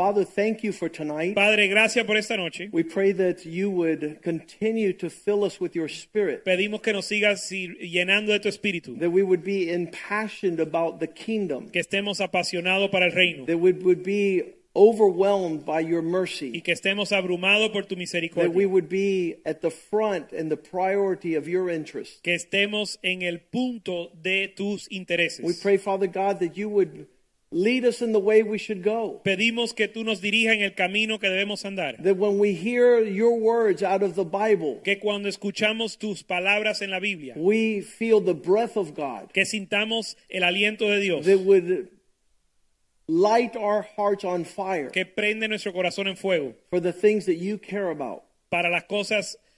Father, thank you for tonight. Padre, gracias por esta noche. We pray that you would continue to fill us with your spirit. Pedimos que nos sigas si- llenando de tu espíritu, That we would be impassioned about the kingdom. que estemos apasionados para el reino That we would be overwhelmed by your mercy. y que estemos abrumados por tu misericordia. That we would be at the front and the priority of your interest. Que estemos en el punto de tus intereses. We pray, Father God, that you would lead us in the way we should go. Pedimos que tú nos dirijas en el camino que debemos andar. That when we hear your words out of the Bible, Que cuando escuchamos tus palabras en la Biblia, we feel the breath of God que sintamos el aliento de Dios, that would light our hearts on fire que prende nuestro corazón en fuego for the things that you care about. para las cosas que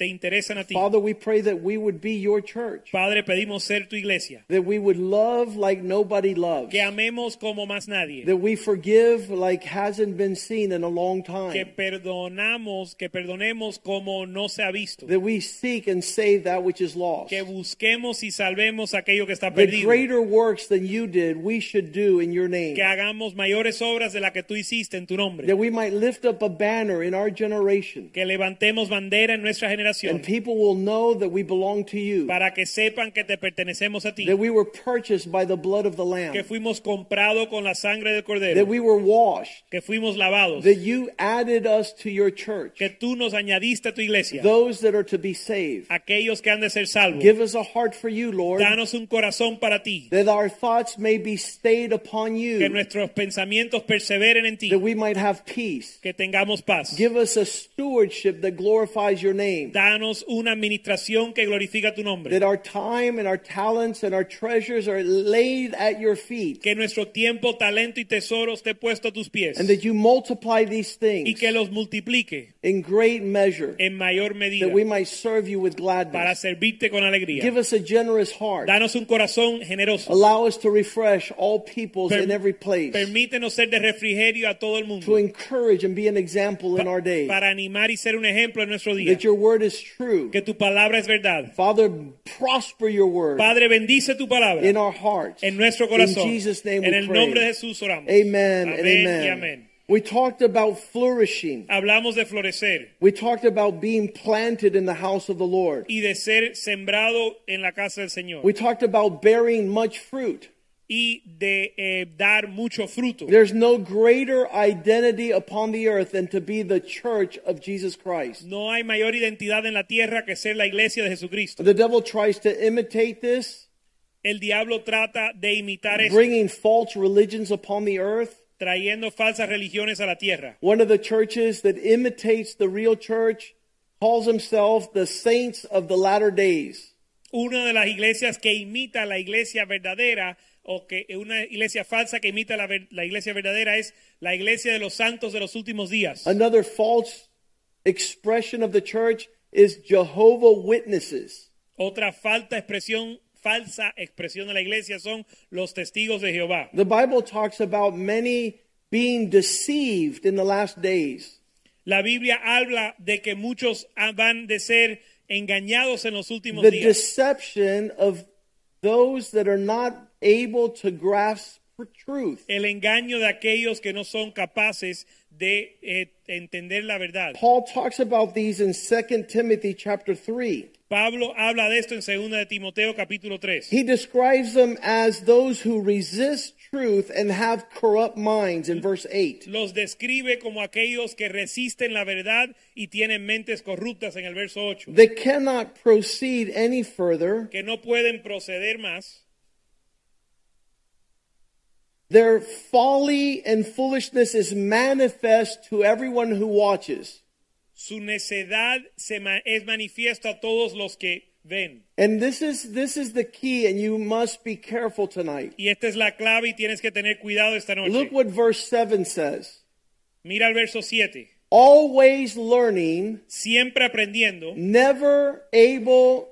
te interesan a ti. Father, we pray that we would be your church, Padre, pedimos ser tu iglesia. that we would love like nobody loves, Que amemos como más nadie. that we forgive like hasn't been seen in a long time. que perdonamos, que perdonemos como no se ha visto, that we seek and save that which is lost. que busquemos y salvemos aquello que está perdido. The greater works than you did, we should do in your name. que hagamos mayores obras de la que tú hiciste en tu nombre, That we might lift up a banner in our generation. que levantemos bandera en nuestra generación, And people will know that we belong to you. para que sepan que te pertenecemos a ti, That we were purchased by the blood of the lamb. que fuimos comprados con la sangre del cordero. That we were washed. que fuimos lavados, That you added us to your church. que tú nos añadiste a tu iglesia, Those that are to be saved. aquellos que han de ser salvos. Give us a heart for you, Lord. Danos un corazón para ti, That our thoughts may be stayed upon you. que nuestros pensamientos perseveren en ti, That we might have peace. que tengamos paz. Give us a stewardship that glorifies your name. Danos una administración que glorifica tu nombre. That our time and our talents and our treasures are laid at your feet. Que nuestro tiempo, talento y tesoro esté puesto a tus pies. And that you multiply these Y things que los multiplique in great measure. en mayor medida That we might serve you with para gladness. servirte con alegría. Give us a generous heart. Danos un corazón generoso. Allow us to refresh all peoples Per- in every place. Permítenos ser de refrigerio a todo el To mundo. encourage and be an example in our day. Para animar y ser un ejemplo en nuestro día. That your word is true. Que tu palabra es verdad. Father, prosper your word Padre, bendice tu palabra in our hearts. en nuestro In. Jesus' name En we el nombre de pray. Jesús oramos. Amen y amen. amén. We talked about flourishing. Hablamos de florecer We talked about being planted in the house of the Lord. y de ser sembrado en la casa del Señor. We talked about bearing much fruit. Y de eh, dar mucho fruto. There's no greater identity upon the earth than to be the church of Jesus Christ. No hay mayor identidad en la tierra que ser la iglesia de Jesucristo. The devil tries to imitate this, El diablo trata de imitar eso, bringing false religions upon the earth. trayendo falsas religiones a la tierra. One of the churches that imitates the real church calls himself the saints of the latter days. Una de las iglesias que imita la iglesia verdadera o que una iglesia falsa que imita la, la iglesia verdadera es la iglesia de los santos de los últimos días. Another false expression of the church is Jehovah Witnesses. Otra falta expresión, falsa expresión de la iglesia son los testigos de Jehová. The Bible talks about many being deceived in the last days. La Biblia habla de que muchos van de ser engañados en los últimos The días. deception of those that are not able to grasp truth. El engaño de aquellos que no son capaces de eh, entender la verdad. Paul talks about these in 2 Timothy chapter 3. Pablo habla de esto en 2 de Timoteo capítulo 3. He describes them as those who resist truth and have corrupt minds in verse 8. Los describe como aquellos que resisten la verdad y tienen mentes corruptas en el verso 8. They cannot proceed any further. Que no pueden proceder más. Their folly and foolishness is manifest to everyone who watches. Su necedad se ma- es a todos los que ven. And this is this is the key and you must be careful tonight. Y esta es la clave y tienes que tener cuidado esta noche. Look what verse 7 says. Mira el verso 7. always learning, siempre aprendiendo, never able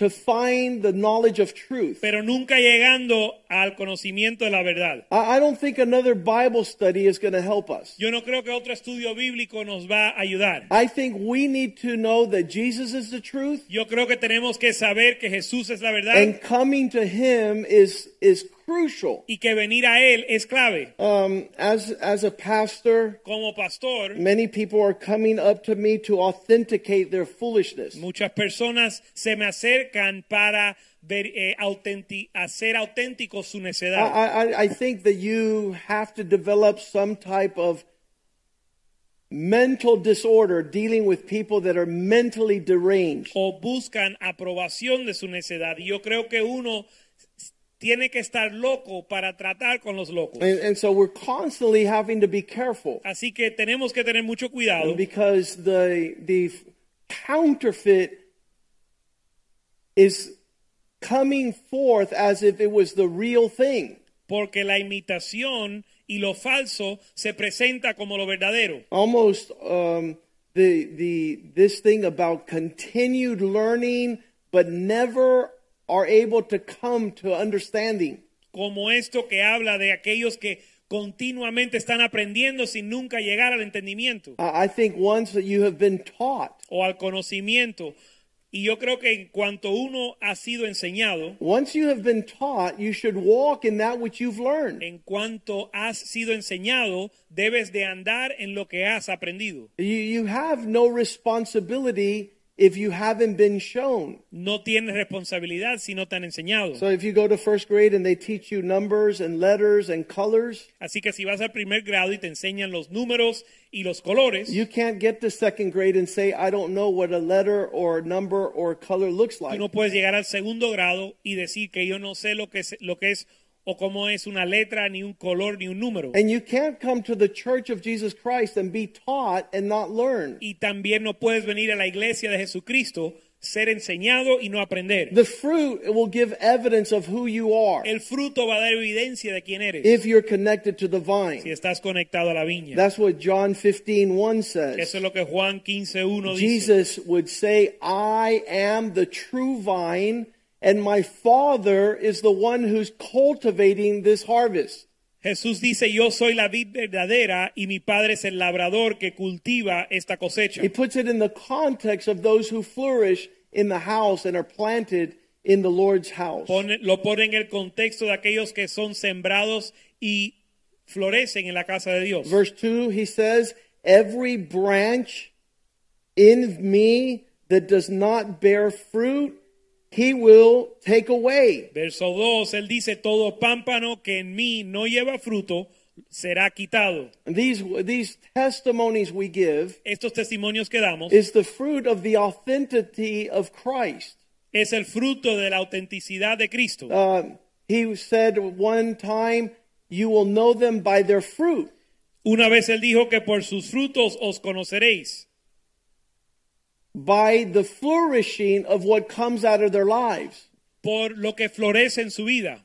to find the knowledge of truth. pero nunca llegando al conocimiento de la verdad. I I don't think another Bible study is going to help us. Yo no creo que otro estudio bíblico nos va a ayudar. I think we need to know that Jesus is the truth Yo creo que tenemos que saber que Jesús es la verdad and coming to him is is crucial. y que venir a Él es clave. Um, as as a pastor, Como pastor, many people are coming up to me to authenticate their foolishness. muchas personas se me acercan para ver, eh, autenti- hacer auténtico su I, necedad. I, I think that you have to develop some type of mental disorder dealing with people that are mentally deranged. o buscan aprobación de su necedad. Y yo creo que uno tiene que estar loco para tratar con los locos. And, and so we're constantly having to be careful Así que tenemos que tener mucho cuidado because the, the counterfeit is coming forth as if it was the real thing. porque la imitación y lo falso se presenta como lo verdadero. almost um, the the this thing about continued learning, but never are able to come to understanding. Como esto que habla de aquellos que continuamente están aprendiendo sin nunca llegar al entendimiento I think once that you have been taught, o al conocimiento. Y yo creo que en cuanto uno ha sido enseñado, once you have been taught, you should walk in that which you've learned. en cuanto has sido enseñado, debes de andar en lo que has aprendido. You you have no responsibility if you haven't been shown. No tienes responsabilidad si no te han enseñado. So if you go to first grade and they teach you numbers and letters and colors, Así que si vas al primer grado y te enseñan los números y los colores, you can't get to second grade and say I don't know what a letter or number or color looks like. tú no puedes llegar al segundo grado y decir que yo no sé lo que es, lo que es o cómo es una letra, ni un color, ni un número. And you can't come to the church of Jesus Christ and be taught and not learn. Y también no puedes venir a la iglesia de Jesucristo, ser enseñado y no aprender. The fruit will give evidence of who you are El fruto va a dar evidencia de quién eres if you're connected to the vine. si estás conectado a la viña. That's what John 15 1 Eso says. es lo que Juan 15.1 dice. Jesus would say, I am the true vine, and my Father is the one who's cultivating this harvest. Jesús dice, yo soy la vid verdadera y mi padre es el labrador que cultiva esta cosecha. He puts it in the context of those who flourish in the house and are planted in the Lord's house. Pone- lo pone en el contexto de aquellos que son sembrados y florecen en la casa de Dios. Verse 2, he says, Every branch in me that does not bear fruit, he will take away. Verso 2, él dice, todo pámpano que en mí no lleva fruto será quitado. These, these testimonies we give Estos testimonios que damos is the fruit of the authenticity of Christ. es el fruto de la autenticidad de Cristo. Uh, he said one time, You will know them by their fruit. Una vez él dijo que por sus frutos os conoceréis, by the flourishing of what comes out of their lives. por lo que florece en su vida.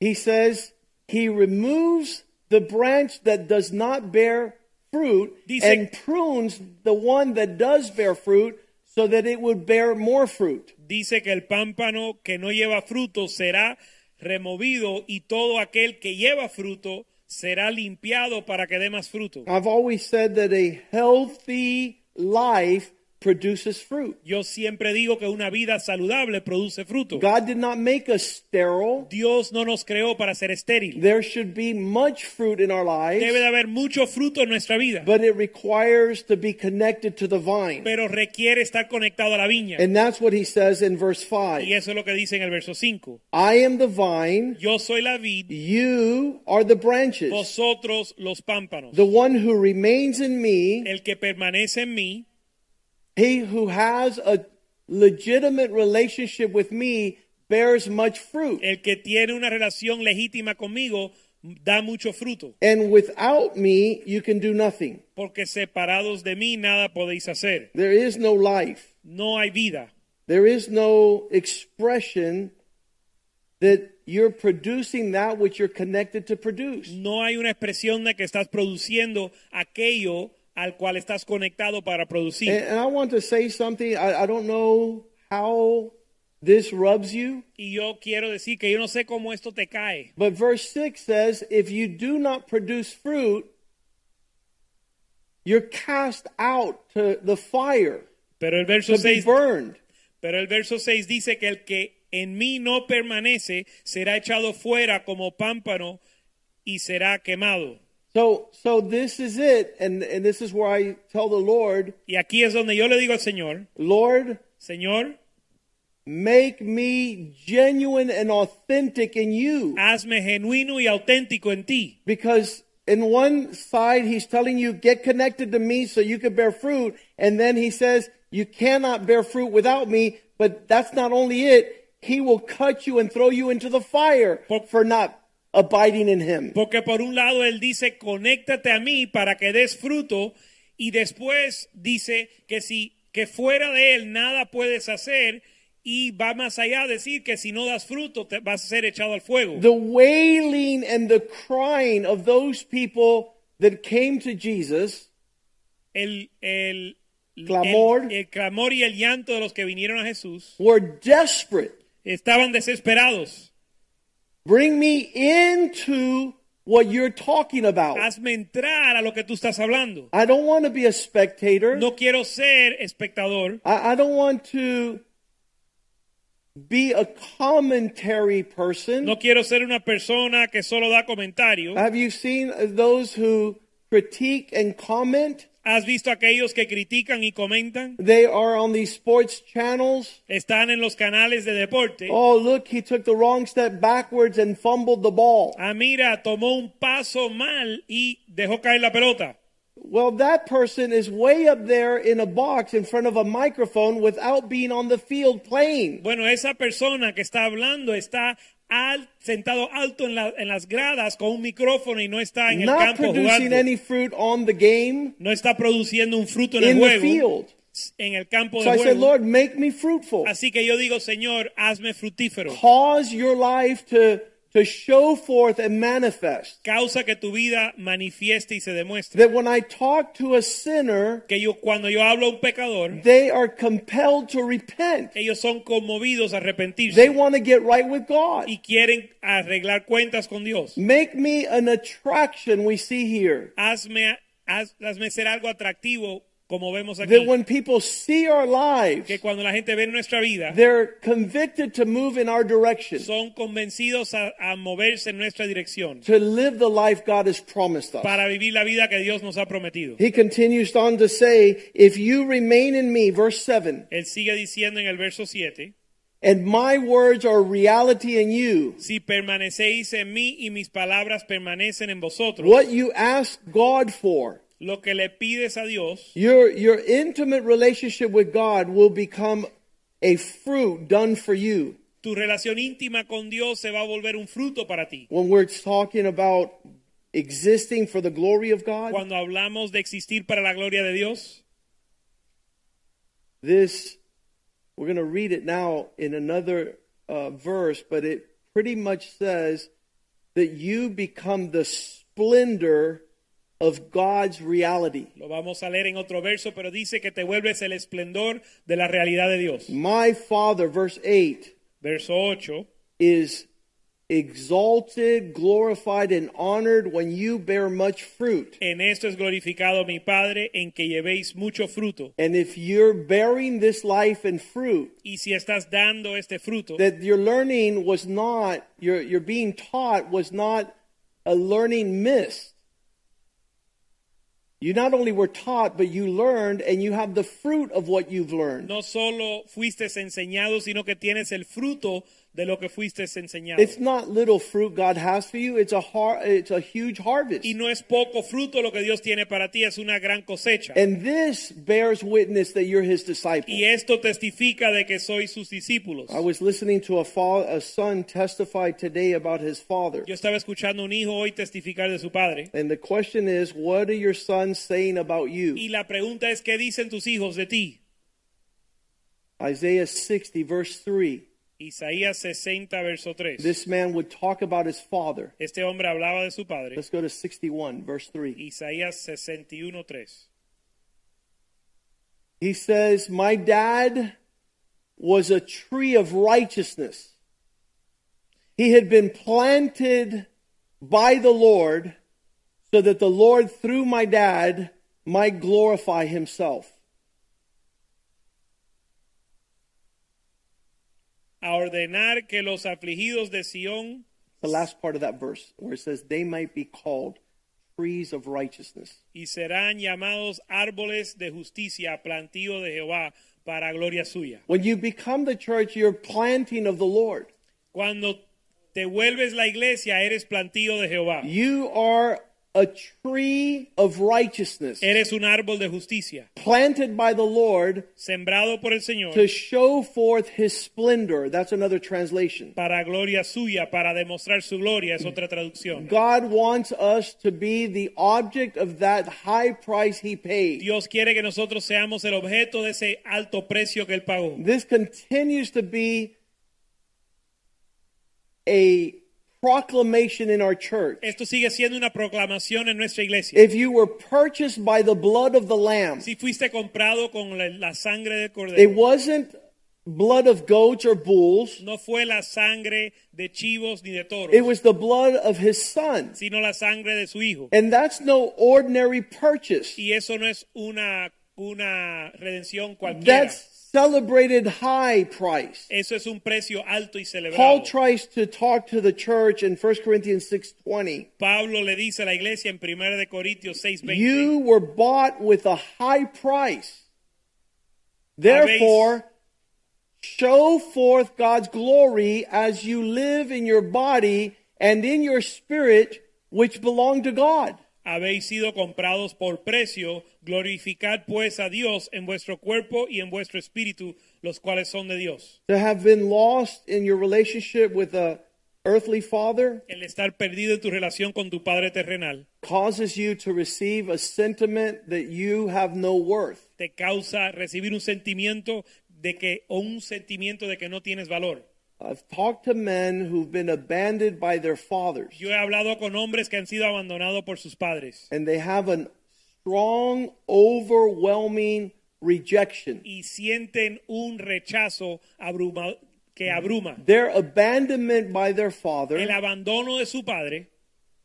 He says he removes the branch that does not bear fruit Dice- and prunes the one that does bear fruit so that it would bear more fruit. Dice que el pámpano que no lleva fruto será removido y todo aquel que lleva fruto será limpiado para que dé más fruto. I've always said that a healthy life produces fruit. Yo siempre digo que una vida saludable produce fruto. God did not make us sterile. Dios no nos creó para ser estéril. There should be much fruit in our Debe lives, de haber mucho fruto en nuestra vida, but it requires to be connected to the vine. pero requiere estar conectado a la viña. And that's what he says in verse 5. Y eso es lo que dice en el verso 5. I am the vine, Yo soy la vid, you are the branches. vosotros los pámpanos. The one who remains in me, El que permanece en mí, he who has a legitimate relationship with me, bears much fruit. el que tiene una relación legítima conmigo, da mucho fruto. And without me, you can do nothing. Porque separados de mí nada podéis hacer. There is no life, No hay vida. there is no expression that you're producing that which you're connected to produce. No hay una expresión de que estás produciendo aquello al cual estás conectado para producir. And, and I want to say something. I, I don't know how this rubs you, y yo quiero decir que yo no sé cómo esto te cae. but verse 6 says, If you do not produce fruit, you're cast out to the fire Pero el verso to be 6 burned. Pero el verso 6 dice que el que en mí no permanece será echado fuera como pámpano y será quemado. So, so this is it, and, and this is where I tell the Lord, Y aquí es donde yo le digo al Señor, Lord, Señor, make me genuine and authentic in you. hazme genuino y auténtico en ti. Because in one side, he's telling you, get connected to me so you can bear fruit. And then he says, you cannot bear fruit without me. But that's not only it. He will cut you and throw you into the fire for not abiding in him. Porque por un lado él dice, conéctate a mí para que des fruto. Y después dice que si que fuera de él nada puedes hacer. Y va más allá a decir que si no das fruto te vas a ser echado al fuego. The wailing and the crying of those people that came to Jesus el, el, Clamor. el, el clamor y el llanto de los que vinieron a Jesús were desperate. estaban desesperados. Bring me into what you're talking about. Hazme entrar a lo que tú estás hablando. I don't want to be a spectator. No quiero ser espectador. I, I don't want to be a commentary person. No quiero ser una persona que solo da comentarios. Have you seen those who critique and comment? ¿Has visto aquellos que critican y comentan? They are on the sports channels. Están en los canales de deporte. Oh, look, he took the wrong step backwards and fumbled the ball. Ah, mira, tomó un paso mal y dejó caer la pelota. Well, that person is way up there in a box in front of a microphone without being on the field playing. Bueno, esa persona que está hablando está al- sentado alto en, la- en las gradas con un micrófono y no está en el Not campo producing jugando. any fruit on the game No está produciendo un fruto en el juego, field. en el campo So de I said, juego. Lord, make me fruitful. Así que yo digo, Señor, hazme fructífero. Cause your life to, to show forth and manifest. Causa que tu vida manifieste y se demuestre. That when I talk to a sinner, Que yo cuando yo hablo a un pecador, they are compelled to repent. ellos son conmovidos a arrepentirse They want to get right with God. y quieren arreglar cuentas con Dios. Make me an attraction we see here. Hazme, haz- hazme ser algo atractivo como vemos aquí. That when people see our lives, Que cuando la gente ve nuestra vida, they're convicted to move in our direction, son convencidos a, a moverse en nuestra dirección to live the life God has promised us. para vivir la vida que Dios nos ha prometido. He continues on to say, If you remain in me, verse 7, Él sigue diciendo en el verso 7, and my words are reality in you, si permanecéis en mí y mis palabras permanecen en vosotros, what you ask God for, lo que le pides a Dios, your, your intimate relationship with God will become a fruit done for you. tu relación íntima con Dios se va a volver un fruto para ti. When we're talking about existing for the glory of God, Cuando hablamos de existir para la gloria de Dios, this, we're going to read it now in another uh, verse, but it pretty much says that you become the splendor of God's reality. lo vamos a leer en otro verso, pero dice que te vuelves el esplendor de la realidad de Dios. My Father, verse 8, Verso 8, is exalted, glorified, and honored when you bear much fruit. en esto es glorificado mi Padre, en que llevéis mucho fruto. And if you're bearing this life and fruit, Y si estás dando este fruto, that your learning was not, your, your being taught was not a learning missed. You not only were taught, but you learned and you have the fruit of what you've learned. no solo fuiste enseñado, sino que tienes el fruto de lo que fuiste enseñado. It's not little fruit God has for you. It's a har- it's a huge harvest. Y no es poco fruto lo que Dios tiene para ti, es una gran cosecha. And this bears witness that you're his disciple. Y esto testifica de que sois sus discípulos. I was listening to a, fa- a son testify today about his father. Yo estaba escuchando un hijo hoy testificar de su padre. And the question is, what are your sons saying about you? Y la pregunta es, ¿qué dicen tus hijos de ti? Isaiah 60, verse 3. Isaías 60, verso 3. this man would talk about his father. Este hombre hablaba de su padre. Let's go to 61, verse 3. Isaías 61, 3. He says, My dad was a tree of righteousness. He had been planted by the Lord so that the Lord, through my dad, might glorify himself. A ordenar que los afligidos de Sión The last part of that verse, where it says, They might be called trees of righteousness. y serán llamados árboles de justicia, plantío de Jehová para gloria suya. When you become the church, you're planting of the Lord. Cuando te vuelves la iglesia, eres plantío de Jehová. You are a tree of righteousness, Eres un árbol de justicia, planted by the Lord sembrado por el Señor to show forth his splendor. That's another translation. para gloria suya, para demostrar su gloria, es otra traducción. God wants us to be the object of that high price he paid. Dios quiere que nosotros seamos el objeto de ese alto precio que Él pagó. This continues to be a proclamation in our church. Esto sigue siendo una proclamación en nuestra iglesia. If you were purchased by the blood of the Lamb, Si fuiste comprado con la, la sangre del it wasn't blood of goats or bulls, no fue la sangre de chivos ni de toros, it was the blood of his son. sino la sangre de su hijo. And that's no ordinary purchase. Y eso no es una, una redención cualquiera. That's celebrated high price. Eso es un precio alto y Paul tries to talk to the church in 1 Corinthians 6:20. Pablo le dice a la iglesia en 1 de Corintios 6:20, You were bought with a high price. Therefore, show forth God's glory as you live in your body and in your spirit which belong to God. Habéis sido comprados por precio, glorificad pues a Dios en vuestro cuerpo y en vuestro espíritu, los cuales son de Dios. To have been lost in your relationship with a earthly father El estar perdido en tu relación con tu Padre terrenal causes you to receive a sentiment that you have no worth. te causa recibir un sentimiento de que o un sentimiento de que no tienes valor. I've talked to men who've been abandoned by their fathers, Yo he hablado con hombres que han sido abandonados por sus padres and they have a strong, overwhelming rejection. y sienten un rechazo abruma- que abruma. Their abandonment by their El father abandono de su padre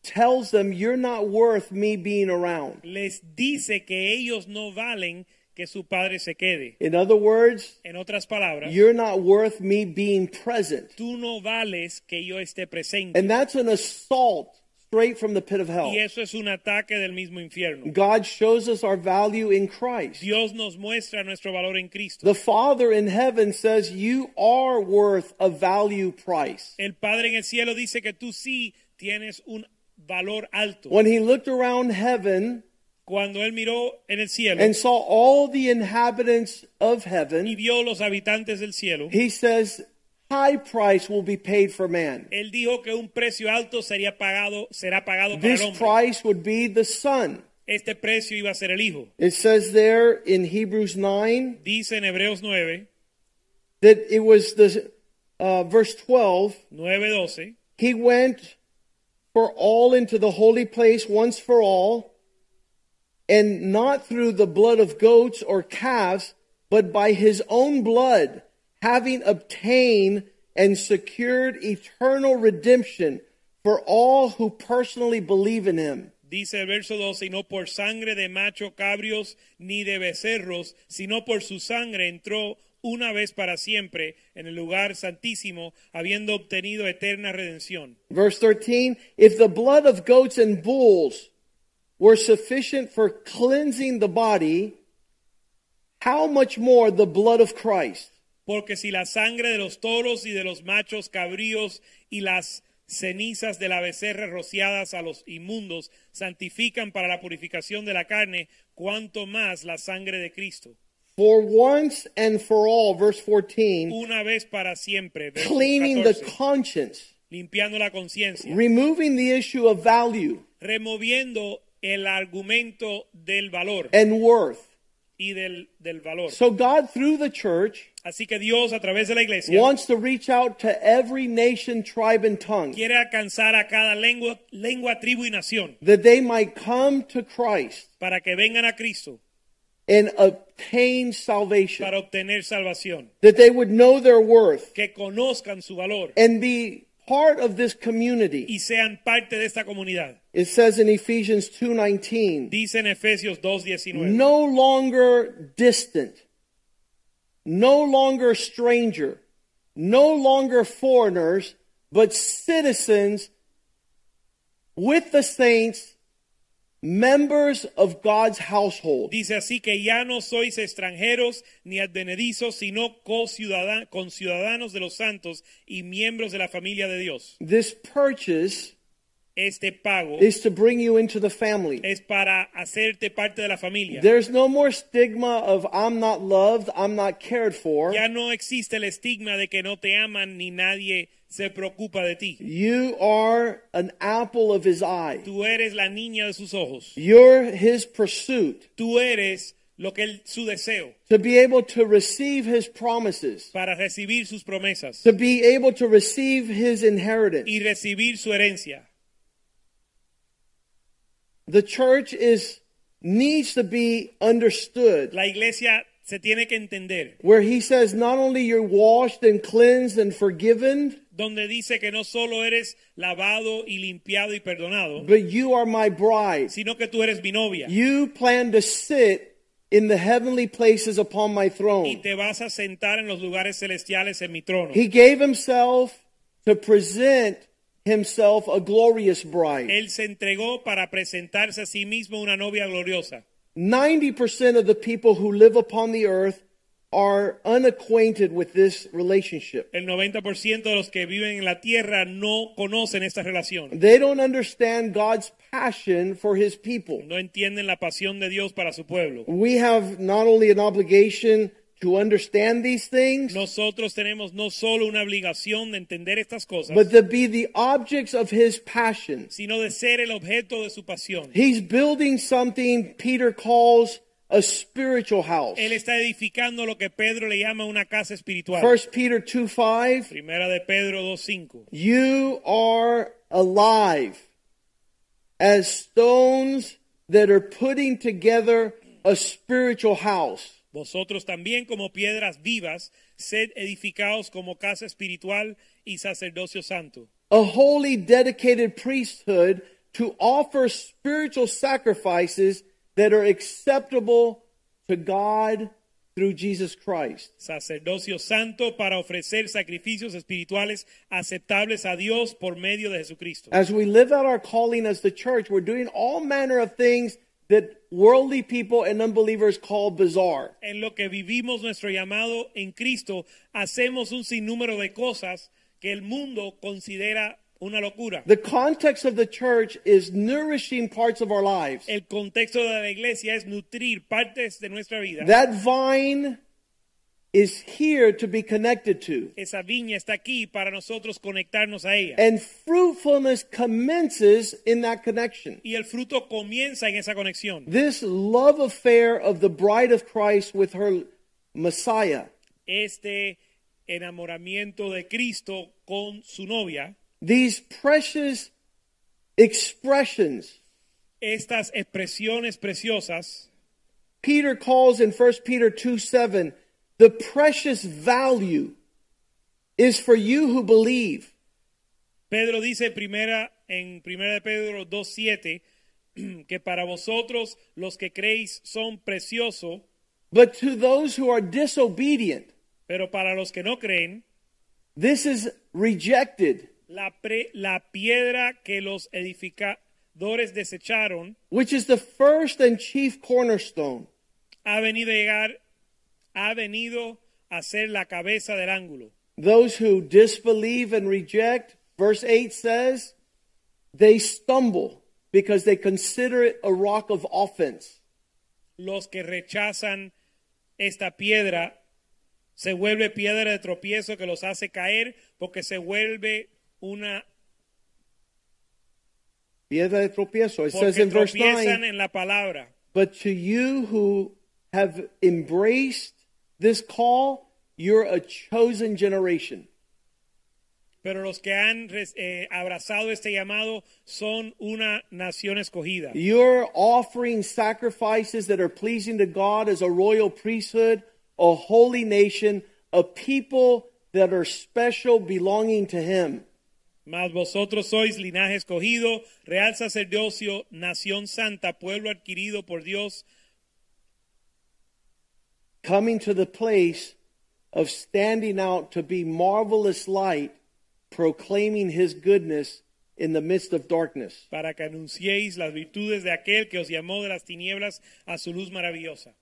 tells them, You're not worth me being around. les dice que ellos no valen que su padre se quede. In other words, En otras palabras, you're not worth me being present. tú no vales que yo esté presente. And that's an assault straight from the pit of hell. Y eso es un ataque del mismo infierno. God shows us our value in Christ. Dios nos muestra nuestro valor en Cristo. The Father in heaven says you are worth a value price. El Padre en el cielo dice que tú sí tienes un valor alto. When he looked around heaven Cuando él miró en el cielo and saw all the inhabitants of y heaven, vio los habitantes del cielo, he says, High price will be paid for man. él dijo que un precio alto sería pagado, será pagado para This el hombre. price would be the Son. Este precio iba a ser el hijo. It says there in Hebrews 9 Dice en Hebreos 9, that it was the uh, verse 12 9:12, he went for all into the holy place once for all and not through the blood of goats or calves but by his own blood having obtained and secured eternal redemption for all who personally believe in him Dice el verso 12, y no por sangre de macho cabrios ni de becerros, sino por su sangre entró una vez para siempre en el lugar santísimo, habiendo obtenido eterna redención. verse 13 if the blood of goats and bulls were sufficient for cleansing the body how much more the blood of Christ? Porque si la sangre de los toros y de los machos cabríos y las cenizas de la becerra rociadas a los inmundos santifican para la purificación de la carne, cuanto más la sangre de Cristo. For once and for all, verse 14, Una vez para siempre, cleaning the conscience, limpiando la conciencia, removing the issue of value. Removiendo el argumento del valor and worth, y del, del valor. So God, through the church, Así que Dios a través de la iglesia wants to reach out to every nation, tribe, and tongue quiere alcanzar a cada lengua, lengua, tribu y nación that they might come to Christ para que vengan a Cristo and obtain salvation, para obtener salvación, that they would know their worth que conozcan su valor and be part of this community. y sean parte de esta comunidad. It says in Ephesians 2:19, Dice en Efesios 2:19. no longer distant, no longer stranger, no longer foreigners, but citizens with the saints, members of God's household. Dice así que ya no sois extranjeros ni advenedizos, sino de los santos y miembros de la familia de Dios. This purchase Este pago is to bring you into the family. es para hacerte parte de la familia. There's no more stigma of I'm not loved, I'm not cared for. Ya no existe el estigma de que no te aman ni nadie se preocupa de ti. You are an apple of his eye. Tú eres la niña de sus ojos. You're his pursuit. Tú eres lo que él, su deseo To be able to receive his promises, para recibir sus promesas to be able to receive his inheritance. y recibir su herencia. The church is needs to be understood. La iglesia se tiene que entender, Where he says not only you're washed and cleansed and forgiven, donde dice que no solo eres lavado y limpiado y perdonado, but you are my bride. sino que tú eres mi novia You plan to sit in the heavenly places upon my y throne. te vas a sentar en los lugares celestiales en mi trono. He gave himself to present himself a glorious bride. Él se entregó para presentarse a sí mismo una novia gloriosa. 90% of the people who live upon the earth are unacquainted with this relationship. El 90% de los que viven en la tierra no conocen esta relación. They don't understand God's passion for his people. No entienden la pasión de Dios para su pueblo. We have not only an obligation to understand these things, Nosotros tenemos no solo una obligación de entender estas cosas, but to be the objects of his passion. sino de ser el objeto de su pasión. He's building something Peter calls a spiritual house. Él está edificando lo que Pedro le llama una casa espiritual. 1 Peter 2 5. Primera de Pedro 2.5. You are alive as stones that are putting together a spiritual house. Vosotros también como piedras vivas, sed edificados como casa espiritual y sacerdocio santo. a holy dedicated priesthood to offer spiritual sacrifices that are acceptable to God through Jesus Christ. Sacerdocio santo para ofrecer sacrificios espirituales aceptables a Dios por medio de Jesucristo. As we live out our calling as the church, we're doing all manner of things that worldly people and unbelievers call bizarre. En lo que vivimos nuestro llamado en Cristo, hacemos un sinnúmero de cosas que el mundo considera una locura. The context of the church is nourishing parts of our lives. El contexto de la iglesia es nutrir partes de nuestra vida. That vine is here to be connected to. Esa viña está aquí para nosotros conectarnos a ella. And fruitfulness commences in that connection. Y el fruto comienza en esa conexión. This love affair of the bride of Christ with her Messiah, Este enamoramiento de Cristo con su novia, these precious expressions, estas expresiones preciosas, Peter calls in 1 Peter 2 7, the precious value is for you who believe. Pedro dice primera, en primera de Pedro 2.7 que para vosotros los que creéis son preciosos, But to those who are disobedient, pero para los que no creen, this is rejected, la, pre- la piedra que los edificadores desecharon which is the first and chief cornerstone. ha venido a llegar, ha venido a ser la cabeza del ángulo. Those who disbelieve and reject, verse 8 says, they stumble because they consider it a rock of offense. Los que rechazan esta piedra se vuelve piedra de tropiezo que los hace caer porque se vuelve una Piedra de tropiezo. It says in verse 9, en la palabra. but to you who have embraced this call, you're a chosen generation. Pero los que han eh, abrazado este llamado son una nación escogida. You're offering sacrifices that are pleasing to God as a royal priesthood, a holy nation, a people that are special belonging to Him. Mas vosotros sois linaje escogido, real sacerdocio, nación santa, pueblo adquirido por Dios, coming to the place of standing out to be marvelous light, proclaiming his goodness in the midst of darkness. para que anunciéis las virtudes de aquel que os llamó de las tinieblas a su luz maravillosa.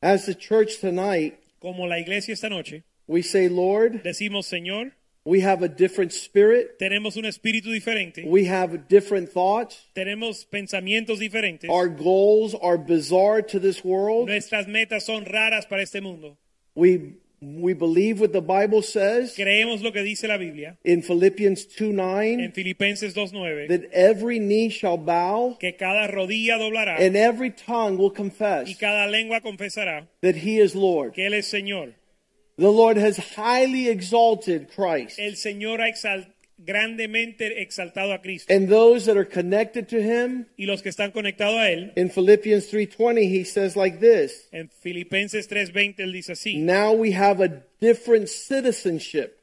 As the church tonight, Como la iglesia esta noche, we say, Lord, decimos, Señor, we have a different spirit, tenemos un espíritu diferente, we have different thoughts, tenemos pensamientos diferentes, our goals are bizarre to this world. nuestras metas son raras para este mundo. We we believe what the Bible says Creemos lo que dice la Biblia in Philippians 2 en Filipenses 2.9, that every knee shall bow que cada rodilla doblará and every tongue will confess y cada lengua confesará that he is Lord. que Él es Señor. The Lord has highly exalted Christ. El Señor ha exal- grandemente exaltado a Cristo. And those that are connected to him, Y los que están conectados a Él, in Philippians 3:20 he says like this, en Filipenses 3.20 Él dice así, now we have a different citizenship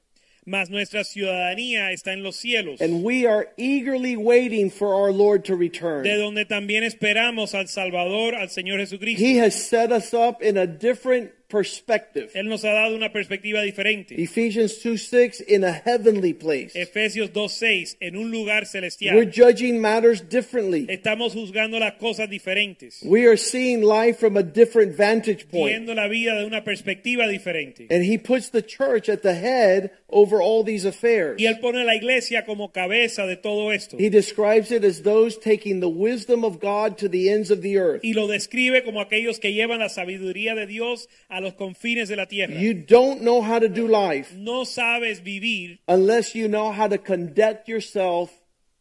mas nuestra ciudadanía está en los cielos, and we are eagerly waiting for our Lord to return. de donde también esperamos al Salvador, al Señor Jesucristo. He has set us up in a different perspective. Él nos ha dado una perspectiva diferente. Ephesians 2:6 in a heavenly place. Efesios 2.6, en un lugar We're judging matters differently. Estamos juzgando las cosas diferentes, We are seeing life from a different vantage point. viendo la vida de una perspectiva diferente. And he puts the church at the head over all these affairs. Y Él pone la iglesia como cabeza de todo esto. He describes it as those taking the wisdom of God to the ends of the earth. Y lo describe como aquellos que llevan la sabiduría de Dios a los confines de la tierra. You don't know how to do life No sabes vivir unless you know how to conduct yourself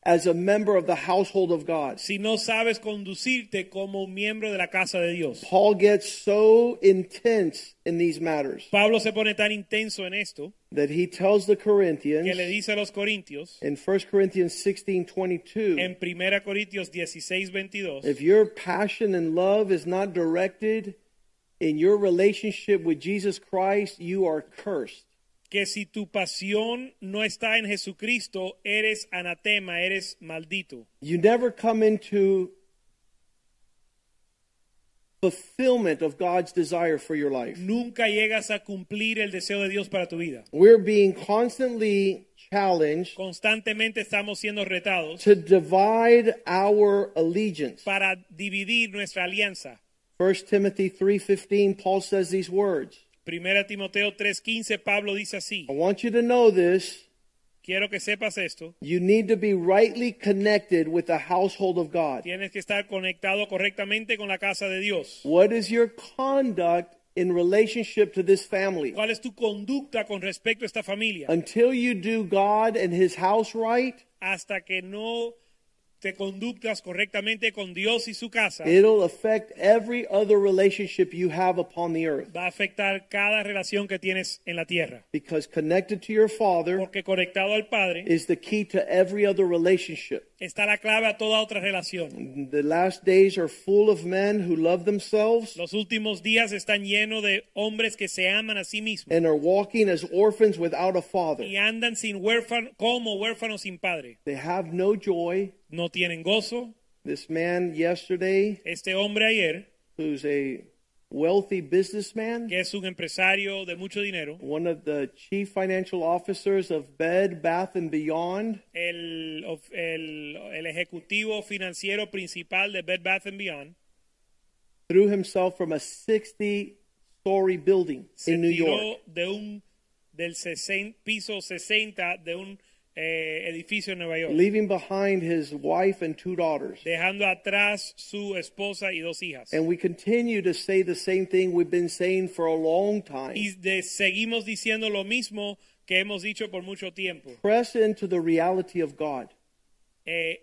as a member of the household of God. si no sabes conducirte como un miembro de la casa de Dios. Paul gets so intense in these matters Pablo se pone tan intenso en esto that he tells the que le Corinthians dice a los corintios in 1 Corinthians 16 22 en 1 Corintios 16, 22 if your passion and love is not directed in your relationship with Jesus Christ, you are cursed. que si tu pasión no está en Jesucristo, eres anatema, eres maldito. You never come into fulfillment of God's desire for your life. Nunca llegas a cumplir el deseo de Dios para tu vida. We're being constantly challenged Constantemente estamos siendo retados to divide our allegiance. para dividir nuestra alianza. 1 Timothy 3:15 Paul says these words. Primera Timoteo 3:15 Pablo dice así: I want you to know this. Quiero que sepas esto. You need to be rightly connected with the household of God. Tienes que estar conectado correctamente con la casa de Dios. What is your conduct in relationship to this family? ¿Cuál es tu conducta con respecto a esta familia? Until you do God and his house right, Hasta que no te conductas correctamente con Dios y su casa, it'll affect every other relationship you have upon the earth. va a afectar cada relación que tienes en la tierra. Because connected to your Father Porque conectado al Padre is the key to every other relationship. Está la clave a toda otra relación. The last days are full of men who love themselves Los últimos días están llenos de hombres que se aman a sí mismos and are walking as orphans without a father. y andan sin huérfano, como huérfanos sin padre. They have no joy. No tienen gozo. This man yesterday, Este hombre ayer, who's a wealthy businessman, que es un empresario de mucho dinero, one of the chief financial officers of Bed, Bath and Beyond, el, el, el ejecutivo financiero principal de Bed Bath and Beyond, threw himself from a 60 story building se in New York. de un del 60 piso 60 de un eh, edificio en Nueva York, leaving behind his wife and two daughters. dejando atrás su esposa y dos hijas. And we continue to say the same thing we've been saying for a long time. Y de- seguimos diciendo lo mismo que hemos dicho por mucho tiempo. Press into the reality of God. Eh,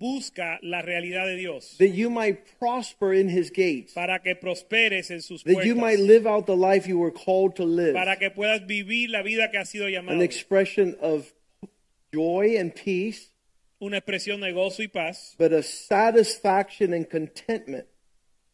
busca la realidad de Dios that you might prosper in his gates, para que prosperes en sus that you might live out the life you were called to live. para que puedas vivir la vida que ha sido llamado. An expression of joy and peace, una expresión de gozo y paz but of satisfaction and contentment,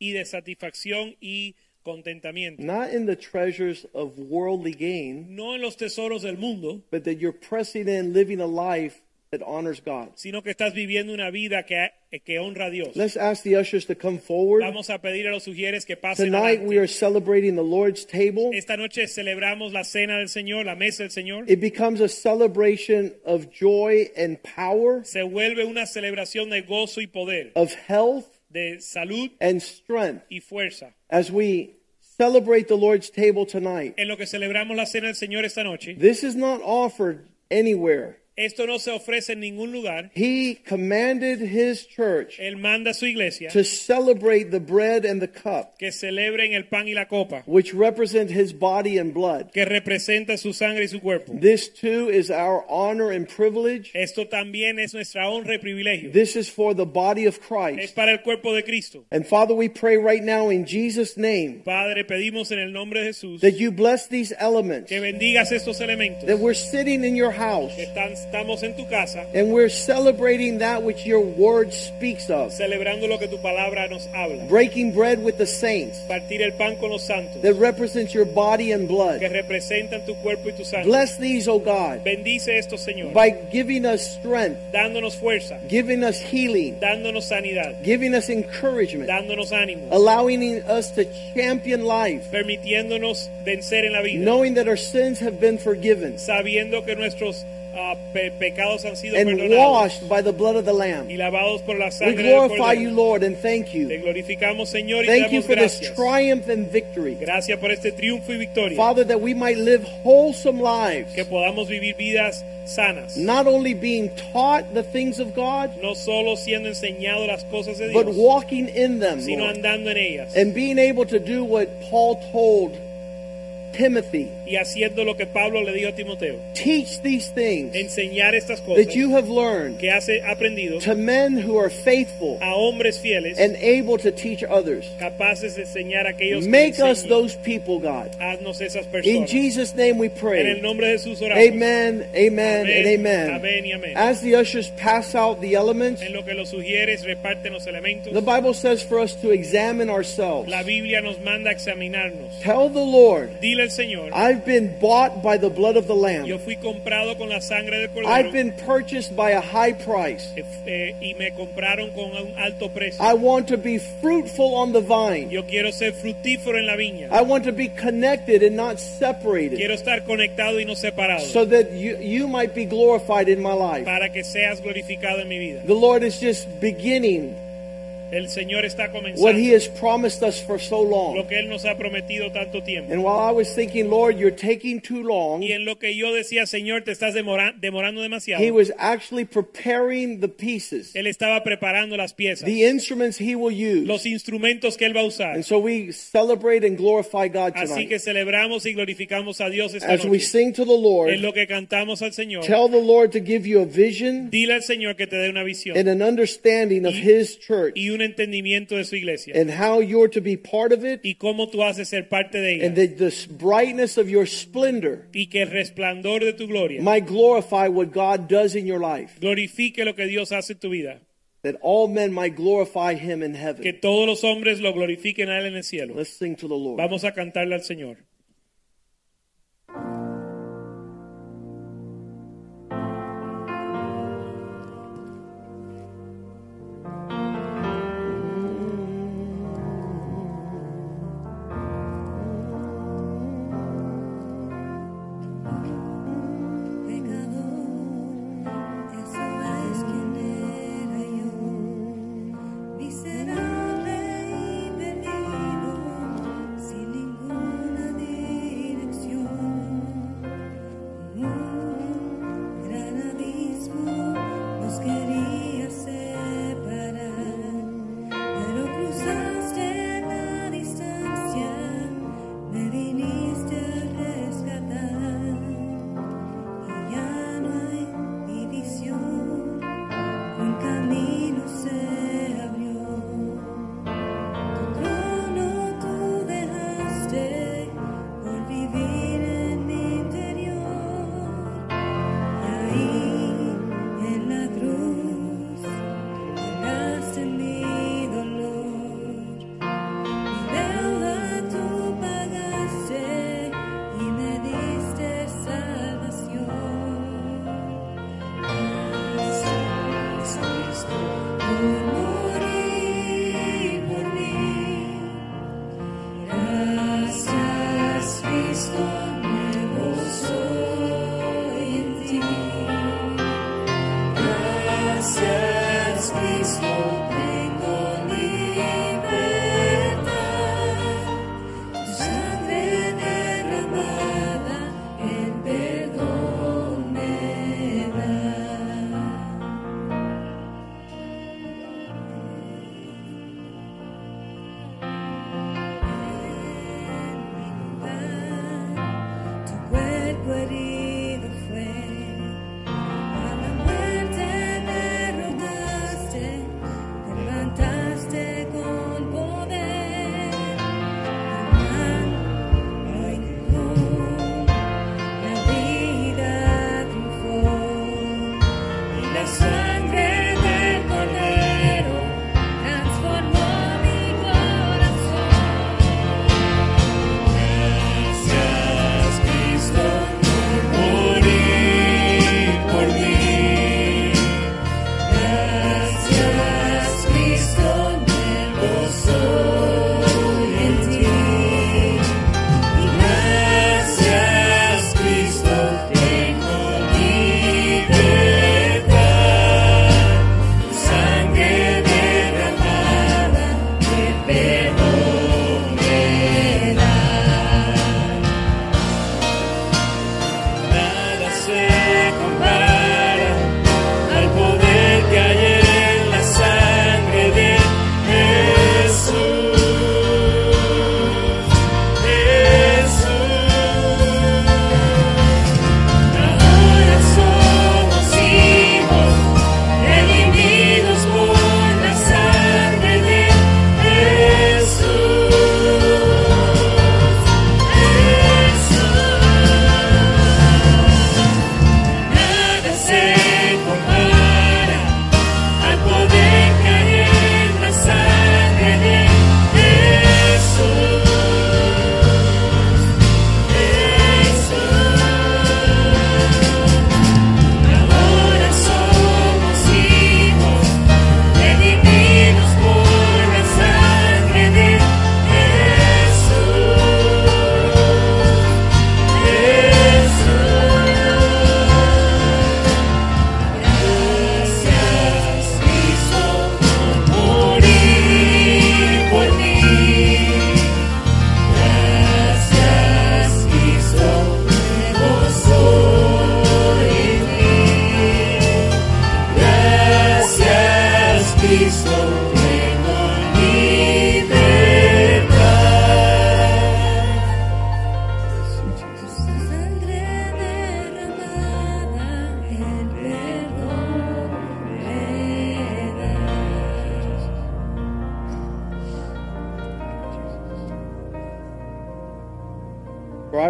y de satisfacción y contentamiento. not in the treasures of worldly gain, No en los tesoros del mundo, but that you're pressing in, living a life that honors God. sino que estás viviendo una vida que, que honra a Dios. Let's ask the ushers to come forward. Vamos a pedir a los sugieres que pasen Tonight adelante. we are celebrating the Lord's table. Esta noche celebramos la cena del Señor, la mesa del Señor. It becomes a celebration of joy and power, Se vuelve una celebración de gozo y poder, of health de salud and strength y fuerza. as we celebrate the Lord's table tonight. En lo que celebramos la cena del Señor esta noche, This is not offered anywhere. Esto no se ofrece en ningún lugar. He commanded his church Él manda a su iglesia to celebrate the bread and the cup, que celebren el pan y la copa, which represent his body and blood. que representa su sangre y su cuerpo. This too is our honor and privilege. Esto también es nuestra honra y privilegio. This is for the body of Es Christ. para el cuerpo de Cristo. And Father, we pray right now in Jesus' name Padre, pedimos en el nombre de Jesús that you bless these elements, que bendigas estos elementos. that we're sitting in your house que están- estamos en tu casa and we're celebrating that which your word speaks of. celebrando lo que tu palabra nos habla. Breaking bread with the saints Partir el pan con los santos that represents your body and que blood. representan tu cuerpo y tu sangre. Bless these, oh God, Bendice esto, Señor, by giving us strength, dándonos fuerza, giving us healing, dándonos sanidad, giving us encouragement, dándonos ánimo, allowing us to champion life, permitiéndonos vencer en la vida, knowing that our sins have been forgiven sabiendo que nuestros pe- pecados han sido and perdonados washed by the blood of the Lamb. y lavados por la We del glorify you, Lord, and thank Te you. glorificamos, Señor, y te Thank you damos for this triumph and victory. Gracias por este triunfo y victoria. Father, that we might live wholesome lives, que podamos vivir vidas sanas. not only being taught the things of God, No solo siendo enseñado las cosas de but walking in them, sino Lord, andando en ellas. and being able to do what Paul told Timothy. Y haciendo lo que Pablo le dijo a Timoteo. Teach these things Enseñar estas cosas that you have learned que has aprendido to men who are faithful a hombres fieles and able to teach others. capaces de enseñar a aquellos que Make us those people, God. Haznos esas In. Jesus' name we en el pray. nombre de Jesús oramos. Amen, amen, and amen. Amén y amén. As the ushers pass out the elements, En lo que los sugieres reparten los elementos. the Bible says for us to examine ourselves. La Biblia nos manda examinarnos. Tell the Lord, Dile al Señor, I've been bought by the blood of the lamb. yo fui comprado con la sangre del Cordero I've been purchased by a high price. eh, y me compraron con un alto precio. I want to be fruitful on the vine. Yo quiero ser fructífero en la viña. I want to be connected and not separated Quiero estar conectado y no separado. so that you, you might be glorified in my life. para que seas glorificado en mi vida. The Lord is just beginning El Señor está what He has promised us for so long. lo que Él nos ha prometido tanto tiempo. And while I was thinking, Lord, you're taking too long, Y en lo que yo decía, Señor, te estás demora- demorando demasiado. He was actually preparing the pieces, Él estaba preparando las piezas, the instruments He will use. los instrumentos que Él va a usar. And so we celebrate and glorify God Así que tonight. celebramos y glorificamos a Dios esta As we sing to the Lord, En lo que cantamos al Señor, tell the Lord to give you a vision dile al Señor que te dé una visión and an understanding of His church y un entendimiento de su iglesia and how you're to be part of it y cómo tú haces ser parte de ella and that the brightness of your splendor y que el resplandor de tu gloria might glorify what God does in your life, glorifique lo que Dios hace en tu vida. that all men might glorify Him in Que heaven. todos los hombres lo glorifiquen a Él en el cielo. Let's sing to the Lord. Vamos a cantarle al Señor.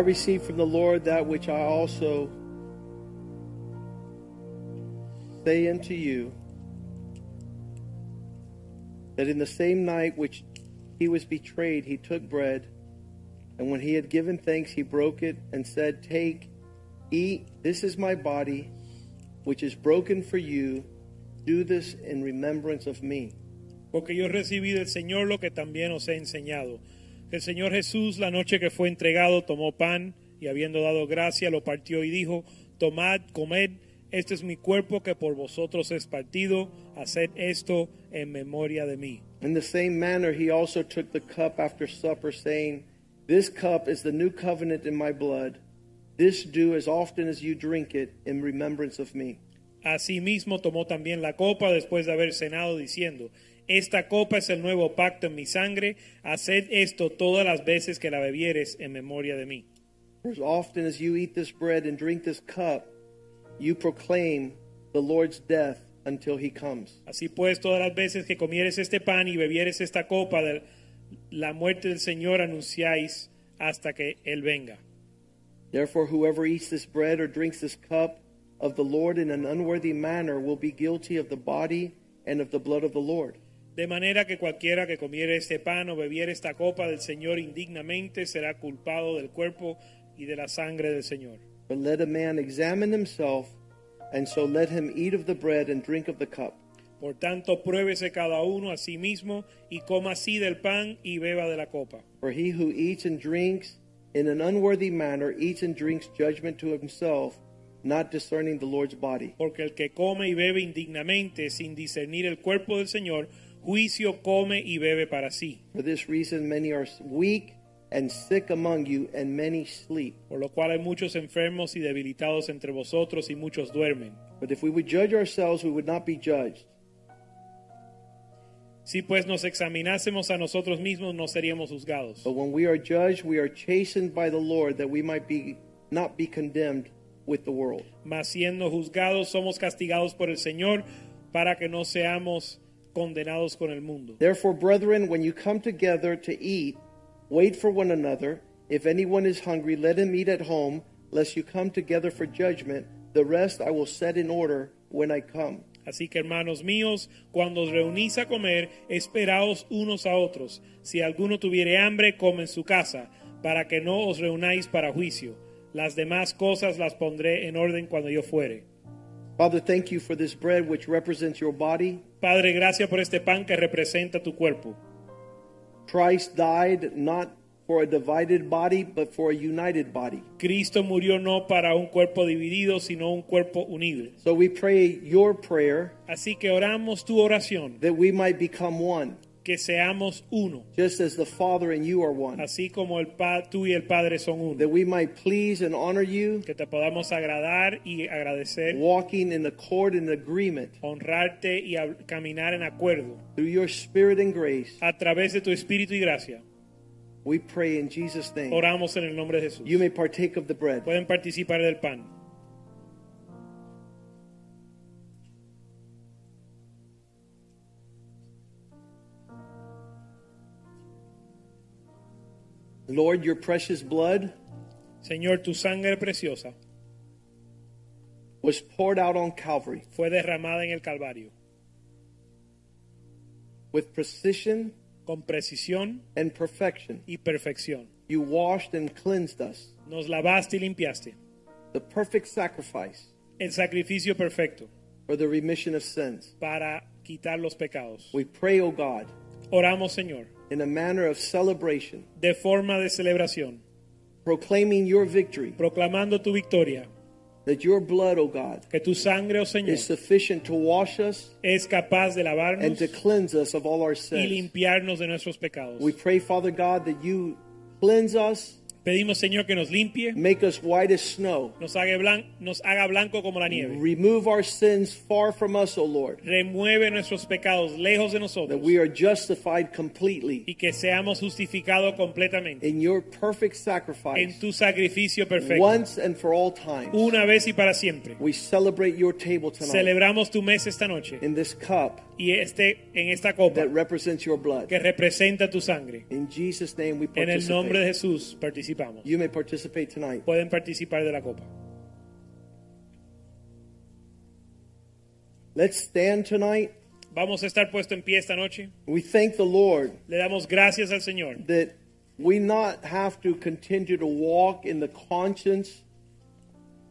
Received from the Lord that which I also say unto you, that in the same night which he was betrayed, he took bread, and when he had given thanks, he broke it and said, Take, eat, this is my body, which is broken for you. Do this in remembrance of me. Porque yo recibí del Señor lo que también os he enseñado. El Señor Jesús, la noche que fue entregado, tomó pan y habiendo dado gracia, lo partió y dijo, Tomad, comed, este es mi cuerpo que por vosotros es partido, haced esto en memoria de mí. In the same manner, he also took the cup after supper, saying, This cup is the new covenant in my blood. This do as often as you drink it in remembrance of me. Asimismo tomó también la copa después de haber cenado, diciendo, Esta copa es el nuevo pacto en mi sangre, haced esto todas las veces que la bebieres en memoria de mí. As often as you eat this bread and drink this cup, you proclaim the Lord's death until he comes. Así pues, todas las veces que comieres este pan y bebieres esta copa de la muerte del Señor, anunciáis hasta que Él venga. Therefore, whoever eats this bread or drinks this cup of the Lord in an unworthy manner will be guilty of the body and of the blood of the Lord. De manera que cualquiera que comiere este pan o bebiere esta copa del Señor indignamente será culpado del cuerpo y de la sangre del Señor. But let a man examine himself, and so let him eat of the bread and drink of the cup. Por tanto, pruébese cada uno a sí mismo y coma así del pan y beba de la copa. For he who eats and drinks in an unworthy manner eats and drinks judgment to himself, not discerning the Lord's body. Porque el que come y bebe indignamente sin discernir el cuerpo del Señor, juicio come y bebe para sí. For this reason, many are weak and sick among you, and many sleep. Por lo cual hay muchos enfermos y debilitados entre vosotros y muchos duermen. But if we would judge ourselves, we would not be judged. Si pues nos examinásemos a nosotros mismos, no seríamos juzgados. But when we are judged, we are chastened by the Lord, that we might be not be condemned with the world. mas siendo juzgados somos castigados por el Señor para que no seamos condenados con el mundo. Therefore, brethren, when you come together to eat, wait for one another. If anyone is hungry, let him eat at home, lest you come together for judgment. The rest I will set in order when I come. Así que hermanos míos, cuando os reunís a comer, esperaos unos a otros. Si alguno tuviere hambre, come en su casa, para que no os reunáis para juicio. Las demás cosas las pondré en orden cuando yo fuere. Father, thank you for this bread which represents your body. Padre, gracias por este pan que representa tu cuerpo. Christ died not for a divided body, but for a united body. Cristo murió no para un cuerpo dividido, sino un cuerpo unido. So we pray your prayer Así que oramos tu oración, that we might become one, que seamos uno, just as the Father and you are one. así como el pa tú y el Padre son uno. That we might please and honor you, Que te podamos agradar y agradecer, walking in accord and agreement honrarte y caminar en acuerdo through your spirit and grace. a través de tu espíritu y gracia. We pray in Jesus' name. Oramos en el nombre de Jesús. You may partake of the bread. Pueden participar del pan. Lord, your precious blood Señor, tu sangre preciosa was poured out on Calvary fue derramada en el Calvario with precision con precisión and perfection. y perfección. You washed and cleansed us. Nos lavaste y limpiaste. The perfect sacrifice El sacrificio perfecto for the remission of sins. para quitar los pecados. We pray, O God, Oramos, Señor, in a manner of celebration, de forma de celebración, proclaiming your victory, proclamando tu victoria, that your blood, O God, que tu sangre, oh Señor, is sufficient to wash us es capaz de lavarnos and to cleanse us of all our sins. y limpiarnos de nuestros pecados. We pray, Father God, that you cleanse us, Pedimos, Señor, que nos limpie, make us white as snow, nos haga, blan- nos haga blanco como la nieve. remove our sins far from us, O Lord, Remueve nuestros pecados lejos de that nosotros we are justified completely y que seamos justificados completamente in your perfect en sacrifice tu sacrificio perfecto. once and for all time. Una vez y para siempre. We celebrate your table tonight Celebramos tu mesa esta noche in this cup y este en esta copa that represents your blood. que representa tu sangre. In Jesus' name we En el nombre de. Jesús participamos. You may participate tonight. Pueden participar de la copa. Let's stand tonight. Vamos a estar puesto en pie esta noche. We thank the Lord Le damos gracias al Señor that we not have to continue to walk in the conscience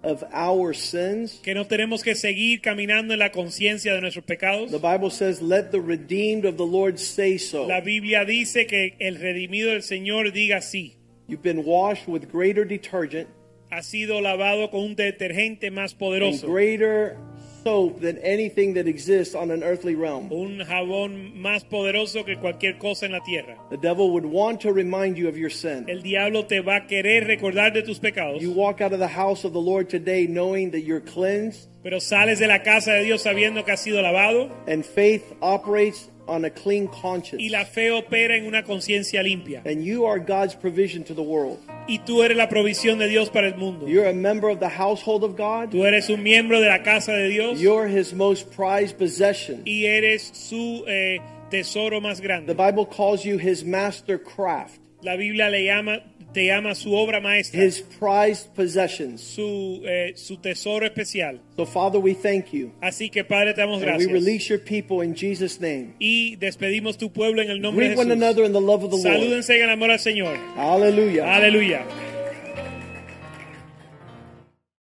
of our sins. que no tenemos que seguir caminando en la conciencia de nuestros pecados. The Bible says, Let the redeemed of the Lord say so. La Biblia dice que el redimido del Señor diga sí. You've been washed with greater detergent Ha sido lavado con un detergente más poderoso, greater soap than anything that exists on an earthly realm. un jabón más poderoso que cualquier cosa en la tierra. The devil would want to remind you of your sin. El diablo te va a querer recordar de tus pecados, You walk out of the house of the Lord today knowing that you're cleansed pero sales de la casa de Dios sabiendo que has sido lavado and faith operates on a clean conscience. y la fe opera en una conciencia limpia. And you are God's provision to the world. Y tú eres la provisión de Dios para el mundo. You're a member of the household of God. Tú eres un miembro de la casa de Dios You're his most prized possession. y eres su eh, tesoro más grande. The. Bible calls you his master craft, La Biblia le llama, te llama su obra maestra, his prized possessions. su, eh, su tesoro especial. So, Father, we thank you. Así que Padre, te damos And we gracias. release your people in Jesus' name. Y despedimos tu pueblo en el nombre de Greet one Jesús. another in the love of the Lord. Salúdense en el amor al Señor. Hallelujah. Aleluya.